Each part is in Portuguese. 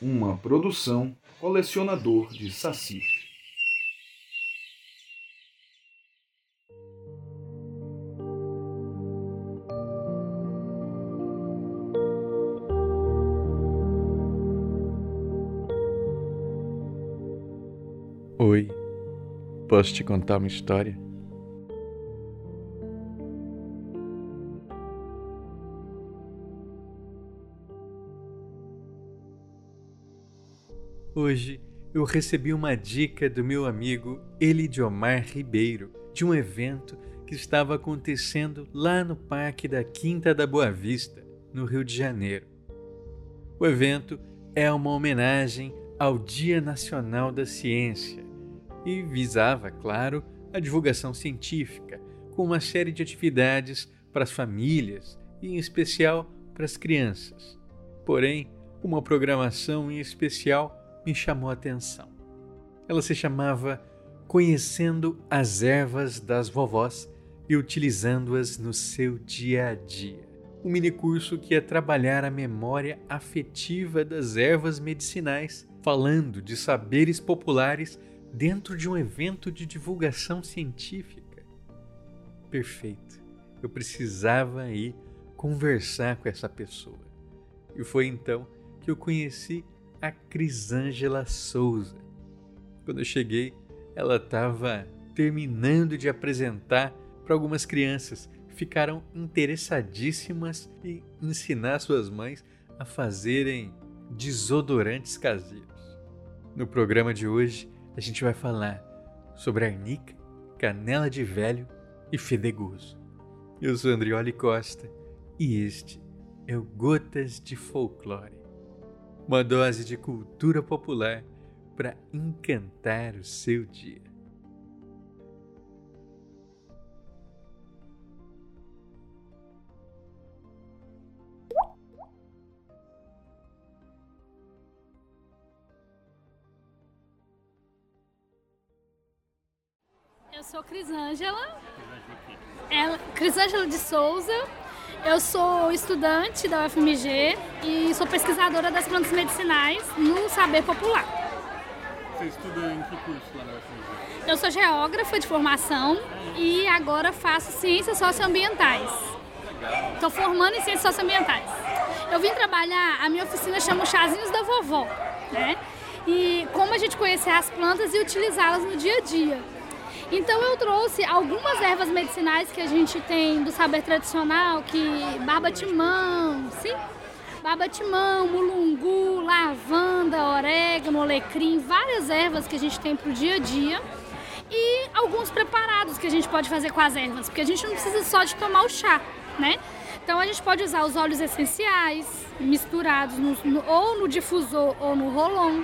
uma produção colecionador de Saci. Oi, posso te contar uma história? Hoje eu recebi uma dica do meu amigo Elidiomar Ribeiro de um evento que estava acontecendo lá no Parque da Quinta da Boa Vista, no Rio de Janeiro. O evento é uma homenagem ao Dia Nacional da Ciência e visava, claro, a divulgação científica, com uma série de atividades para as famílias e, em especial, para as crianças. Porém, uma programação em especial me chamou a atenção. Ela se chamava Conhecendo as Ervas das Vovós e Utilizando-as no Seu Dia a Dia. Um minicurso que ia trabalhar a memória afetiva das ervas medicinais, falando de saberes populares dentro de um evento de divulgação científica. Perfeito. Eu precisava ir conversar com essa pessoa. E foi então que eu conheci a Crisângela Souza. Quando eu cheguei, ela estava terminando de apresentar para algumas crianças. Ficaram interessadíssimas em ensinar suas mães a fazerem desodorantes caseiros. No programa de hoje, a gente vai falar sobre arnica, canela de velho e fedegoso. Eu sou Andrioli Costa e este é o Gotas de Folclore uma dose de cultura popular para encantar o seu dia. Eu sou Crisângela. Ela, Crisângela de Souza. Eu sou estudante da UFMG e sou pesquisadora das plantas medicinais no saber popular. Você estuda em que curso lá na UFMG? Eu sou geógrafa de formação e agora faço ciências socioambientais. Estou formando em ciências socioambientais. Eu vim trabalhar, a minha oficina chama Chazinhos da Vovó, né? E como a gente conhecer as plantas e utilizá-las no dia a dia. Então eu trouxe algumas ervas medicinais que a gente tem do saber tradicional, que barba-timão, sim? Barba-timão, mulungu, lavanda, orégano, alecrim, várias ervas que a gente tem para o dia a dia e alguns preparados que a gente pode fazer com as ervas, porque a gente não precisa só de tomar o chá, né? Então a gente pode usar os óleos essenciais misturados no, no, ou no difusor ou no rolon.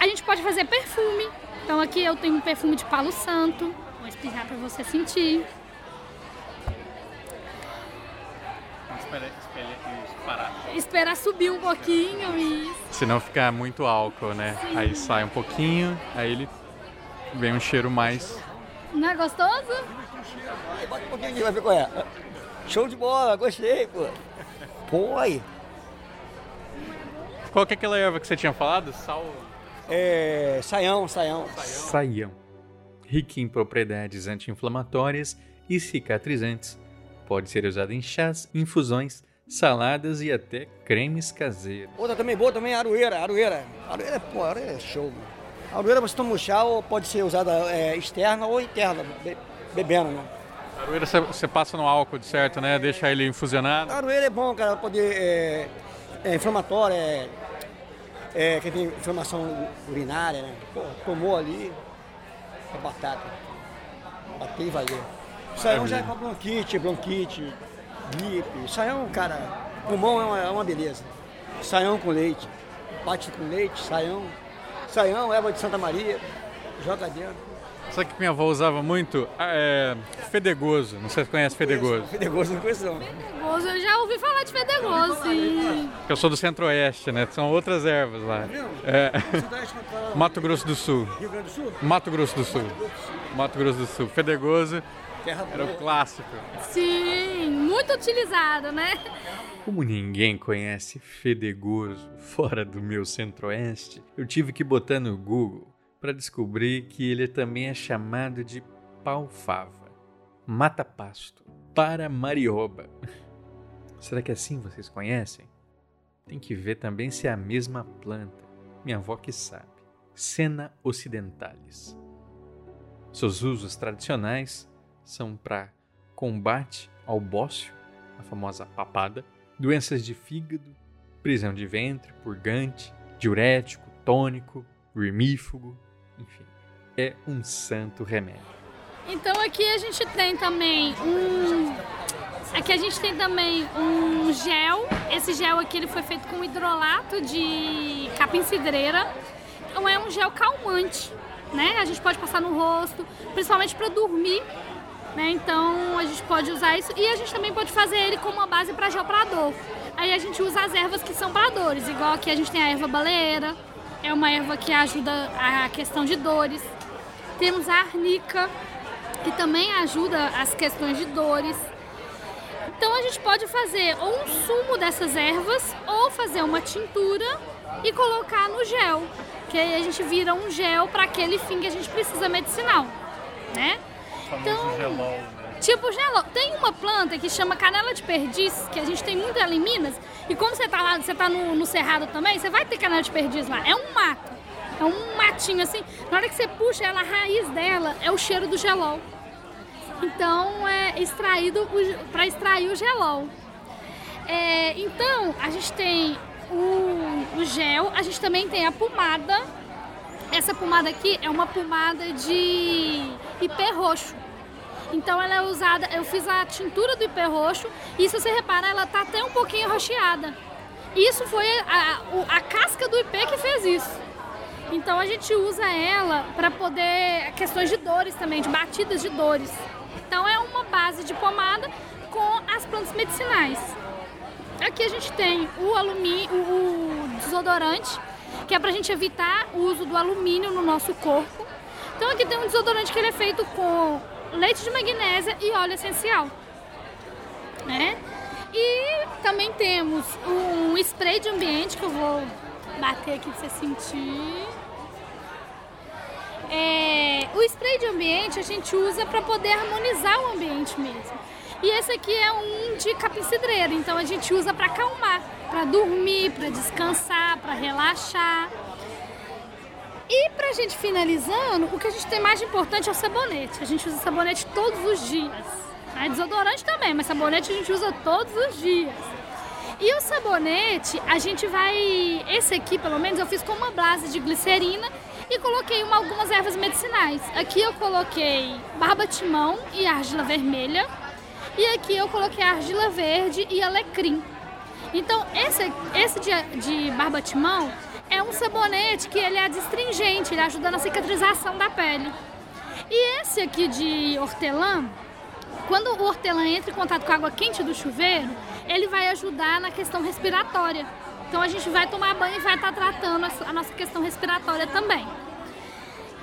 A gente pode fazer perfume, então aqui eu tenho um perfume de palo santo. Vou espirrar para você sentir. Espera, espera, Esperar subir um pouquinho e. Se não ficar muito álcool, né? Sim. Aí sai um pouquinho, aí ele vem um cheiro mais. Não é gostoso? Bota um pouquinho aqui, vai ver qual é. Show de bola, gostei, pô. Pô, aí. Qual que é aquela erva que você tinha falado? Sal. É. Saião, saião. Saião. Rica em propriedades anti-inflamatórias e cicatrizantes. Pode ser usado em chás, infusões, saladas e até cremes caseiros. Outra também boa também, aroeira, aroeira. Aroeira, pô, aroeira é show, mano. Aroeira você toma um chá ou pode ser usada é, externa ou interna, be- bebendo, né? A aroeira você- passa no álcool, de certo, né? Deixa ele infusionado. A aroeira é bom, cara, poder. É, é inflamatória, é, é. Quem tem inflamação urinária, né? Pô, tomou ali, é batata. Bateu e valeu. Saião já é pra bronquite, bronquite, gripe. Saião, cara, pulmão é uma, é uma beleza. Saião com leite, bate com leite, saião. Saião, erva de Santa Maria, joga dentro. Sabe que minha avó usava muito? Ah, É, fedegoso. Não sei se conhece fedegoso. Fedegoso não conheço não. Fedegoso, eu já ouvi falar de fedegoso, sim. Eu sou do centro-oeste, né? São outras ervas lá. É. Mato Grosso do Sul. Rio Grande do Sul? Mato Grosso do Sul. Mato Grosso do Sul. Fedegoso Terra era o clássico. Sim, muito muito utilizado, né? Como ninguém conhece fedegoso fora do meu centro-oeste, eu tive que botar no Google para descobrir que ele também é chamado de pau-fava, mata-pasto, para-marioba. Será que assim vocês conhecem? Tem que ver também se é a mesma planta. Minha avó que sabe. Sena ocidentalis. Seus usos tradicionais são para combate ao bócio, a famosa papada, doenças de fígado, prisão de ventre, purgante, diurético, tônico, vermífugo, enfim, é um santo remédio. Então aqui a gente tem também um aqui a gente tem também um gel. Esse gel aqui ele foi feito com hidrolato de capim cidreira. Então é um gel calmante, né? A gente pode passar no rosto, principalmente para dormir né? Então a gente pode usar isso e a gente também pode fazer ele como uma base para gel para dor. Aí a gente usa as ervas que são para dores, igual aqui a gente tem a erva baleeira, é uma erva que ajuda a questão de dores. Temos a arnica, que também ajuda as questões de dores. Então a gente pode fazer ou um sumo dessas ervas ou fazer uma tintura e colocar no gel, que aí a gente vira um gel para aquele fim que a gente precisa medicinal, né? Então, gelol, né? Tipo gelol. Tem uma planta que chama canela de perdiz, que a gente tem muito ela em Minas. E como você tá lá, você tá no, no Cerrado também, você vai ter canela de perdiz lá. É um mato. É um matinho assim. Na hora que você puxa ela, a raiz dela é o cheiro do gelol. Então é extraído para extrair o gelol. É, então a gente tem o, o gel, a gente também tem a pomada. Essa pomada aqui é uma pomada de ipê roxo. Então ela é usada, eu fiz a tintura do ipê roxo e se você reparar, ela tá até um pouquinho rocheada. Isso foi a, a, casca do ipê que fez isso. Então a gente usa ela para poder questões de dores também, de batidas de dores. Então é uma base de pomada com as plantas medicinais. Aqui a gente tem o alumínio, o desodorante, que é para a gente evitar o uso do alumínio no nosso corpo. Então aqui tem um desodorante que ele é feito com leite de magnésia e óleo essencial. Né? E também temos um spray de ambiente que eu vou bater aqui para você sentir. É, o spray de ambiente a gente usa para poder harmonizar o ambiente mesmo. E esse aqui é um de capim cidreiro, então a gente usa para acalmar, para dormir, para descansar, para relaxar. E pra gente finalizando, o que a gente tem mais importante é o sabonete. A gente usa sabonete todos os dias. É desodorante também, mas sabonete a gente usa todos os dias. E o sabonete, a gente vai. Esse aqui, pelo menos, eu fiz com uma base de glicerina e coloquei uma, algumas ervas medicinais. Aqui eu coloquei barba-timão e argila vermelha. E aqui eu coloquei argila verde e alecrim. Então, esse, esse de, de barba-timão é um sabonete que ele é adstringente, ele ajuda na cicatrização da pele. E esse aqui de hortelã, quando o hortelã entra em contato com a água quente do chuveiro, ele vai ajudar na questão respiratória. Então a gente vai tomar banho e vai estar tratando a nossa questão respiratória também.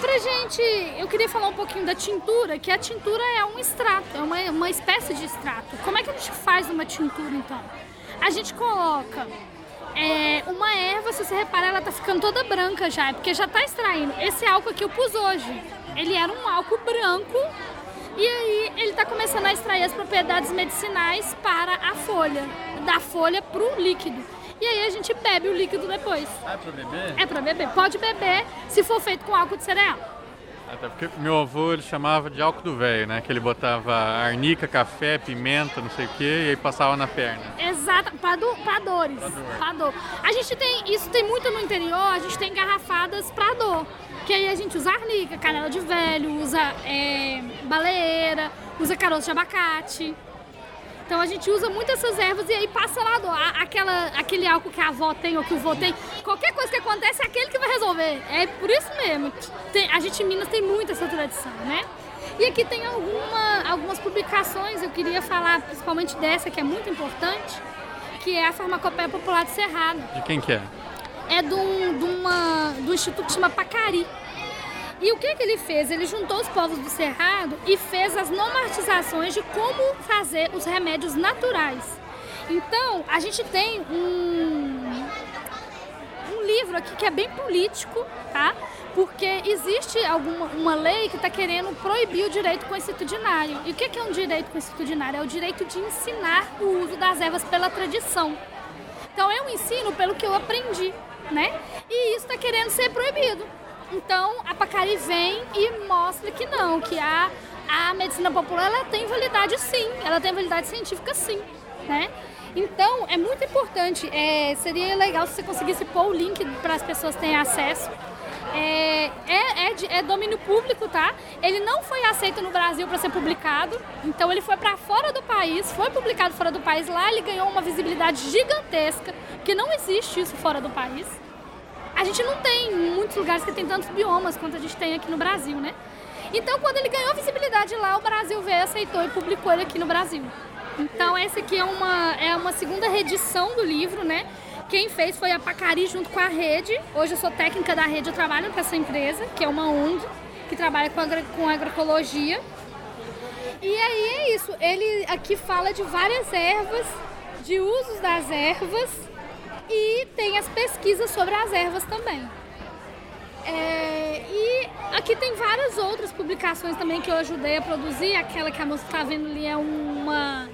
Pra gente, eu queria falar um pouquinho da tintura, que a tintura é um extrato, é uma, uma espécie de extrato. Como é que a gente faz uma tintura então? A gente coloca é, uma erva, se você reparar, ela tá ficando toda branca já, é porque já tá extraindo. Esse álcool aqui eu pus hoje, ele era um álcool branco e aí ele tá começando a extrair as propriedades medicinais para a folha, da folha pro líquido. E aí a gente bebe o líquido depois. Ah, é pra beber? É pra beber. Pode beber se for feito com álcool de cereal. Até porque meu avô ele chamava de álcool do velho, né? Que ele botava arnica, café, pimenta, não sei o quê, e aí passava na perna. Exato, para do, pra dores. Pra dor. Pra dor. A gente tem, isso tem muito no interior, a gente tem garrafadas pra dor. Que aí a gente usa arnica, canela de velho, usa é, baleeira, usa caroço de abacate. Então a gente usa muito essas ervas e aí passa lá do, aquela, aquele álcool que a avó tem ou que o vô tem. Qualquer coisa que acontece é aquele que vai resolver. É por isso mesmo. Tem, a gente em Minas tem muito essa tradição, né? E aqui tem alguma, algumas publicações, eu queria falar principalmente dessa, que é muito importante, que é a Farmacopeia Popular de Cerrado. De quem que é? É do, do, uma, do instituto que chama Pacari. E o que, que ele fez? Ele juntou os povos do Cerrado e fez as normatizações de como fazer os remédios naturais. Então, a gente tem um, um livro aqui que é bem político, tá? Porque existe alguma uma lei que está querendo proibir o direito constitucionário. E o que é um direito constitucionário? É o direito de ensinar o uso das ervas pela tradição. Então eu ensino pelo que eu aprendi, né? E isso está querendo ser proibido. Então a Pacari vem e mostra que não, que a, a medicina popular ela tem validade sim, ela tem validade científica sim, né? Então é muito importante, é, seria legal se você conseguisse pôr o link para as pessoas terem acesso. É, é, é, de, é, domínio público, tá? Ele não foi aceito no Brasil para ser publicado, então ele foi para fora do país, foi publicado fora do país. Lá ele ganhou uma visibilidade gigantesca, que não existe isso fora do país a gente não tem muitos lugares que tem tantos biomas quanto a gente tem aqui no Brasil, né? Então, quando ele ganhou visibilidade lá, o Brasil veio, aceitou e publicou ele aqui no Brasil. Então, essa aqui é uma, é uma segunda reedição do livro, né? Quem fez foi a Pacari junto com a rede. Hoje eu sou técnica da rede, eu trabalho com essa empresa, que é uma ONG, que trabalha com, agra com agroecologia. E aí é isso, ele aqui fala de várias ervas, de usos das ervas e tem as pesquisas sobre as ervas também. É, e aqui tem várias outras publicações também que eu ajudei a produzir. Aquela que a moça está vendo ali é uma.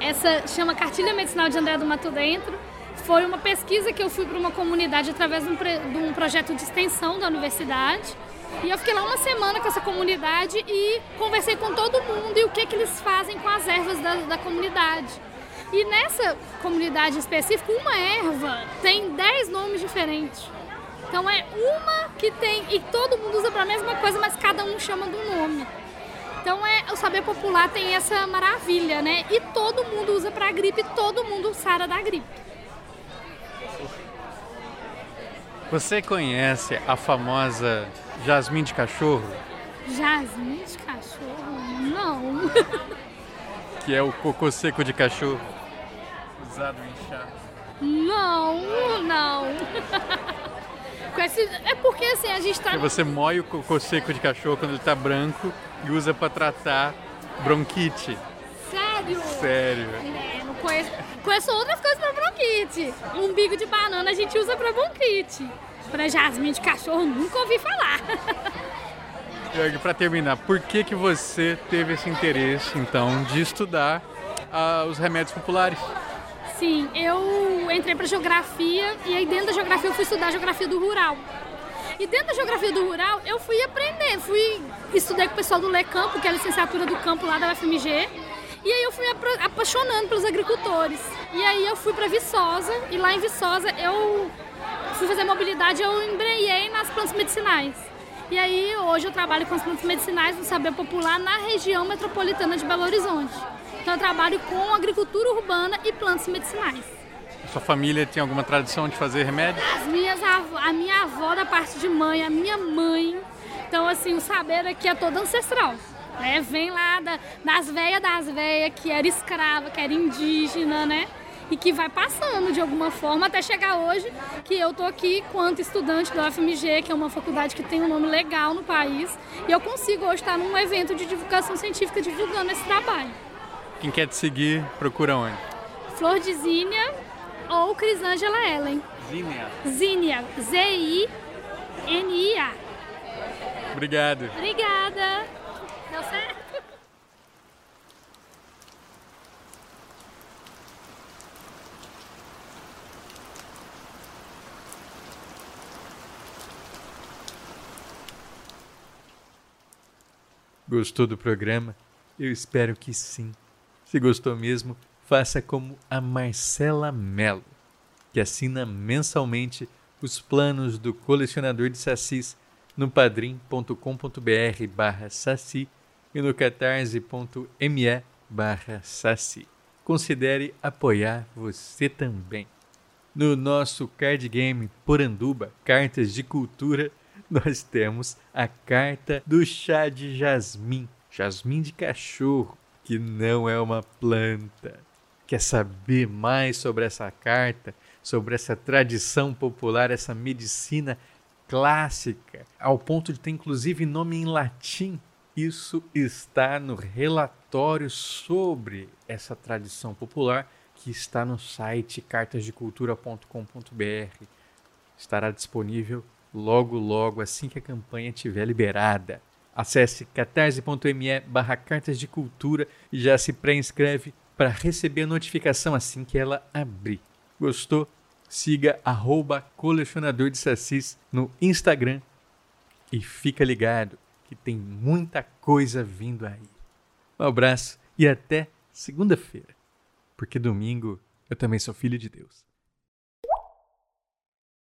Essa chama Cartilha Medicinal de André do Mato Dentro. Foi uma pesquisa que eu fui para uma comunidade através de um, de um projeto de extensão da universidade. E eu fiquei lá uma semana com essa comunidade e conversei com todo mundo e o que, que eles fazem com as ervas da, da comunidade. E nessa comunidade específica, uma erva tem 10 nomes diferentes. Então é uma que tem e todo mundo usa para a mesma coisa, mas cada um chama de um nome. Então é o saber popular tem essa maravilha, né? E todo mundo usa para gripe, todo mundo sara da gripe. Você conhece a famosa jasmim de cachorro? Jasmim de cachorro? Não. que é o cocô seco de cachorro usado em chá? Não, não. é porque assim, a gente tá. Porque você moe o cocô seco de cachorro quando ele tá branco e usa para tratar bronquite. Sério? Sério. É, não conheço. Conheço outras coisas pra bronquite. Umbigo de banana a gente usa pra bronquite. Pra jasmim de cachorro, nunca ouvi falar. E para terminar, por que que você teve esse interesse, então, de estudar uh, os remédios populares? Sim, eu entrei para geografia e aí dentro da geografia eu fui estudar geografia do rural. E dentro da geografia do rural eu fui aprender, fui estudei com o pessoal do Lecampo, que é a licenciatura do campo lá da UFMG. E aí eu fui apaixonando pelos agricultores. E aí eu fui para Viçosa e lá em Viçosa eu fui fazer mobilidade, eu embreiei nas plantas medicinais. E aí hoje eu trabalho com as plantas medicinais no saber popular na região metropolitana de Belo Horizonte. Então eu trabalho com agricultura urbana e plantas medicinais. Sua família tem alguma tradição de fazer remédio? As minhas avó, a minha avó da parte de mãe, a minha mãe. Então assim, o saber aqui é todo ancestral. Né? Vem lá da, das velhas das velhas, que era escrava, que era indígena, né? E que vai passando de alguma forma até chegar hoje, que eu tô aqui quanto estudante da UFMG, que é uma faculdade que tem um nome legal no país, e eu consigo hoje estar num evento de divulgação científica divulgando esse trabalho. Quem quer te seguir, procura onde? Flor de Zínia ou Crisângela Ellen. Zínia. Zínia. Z-I-N-I-A. Obrigado. Obrigada. Deu certo? Gostou do programa? Eu espero que sim. Se gostou mesmo, faça como a Marcela Mello, que assina mensalmente os planos do colecionador de sacis no padrim.com.br barra saci e no catarse.me barra saci. Considere apoiar você também. No nosso card game Poranduba, Cartas de Cultura, nós temos a carta do chá de jasmim, jasmim de cachorro, que não é uma planta. Quer saber mais sobre essa carta, sobre essa tradição popular, essa medicina clássica, ao ponto de ter inclusive nome em latim. Isso está no relatório sobre essa tradição popular que está no site cartasdecultura.com.br. Estará disponível logo, logo, assim que a campanha estiver liberada. Acesse catarse.me barra cartas de cultura e já se pré-inscreve para receber a notificação assim que ela abrir. Gostou? Siga arroba colecionador de no Instagram e fica ligado que tem muita coisa vindo aí. Um abraço e até segunda-feira, porque domingo eu também sou filho de Deus.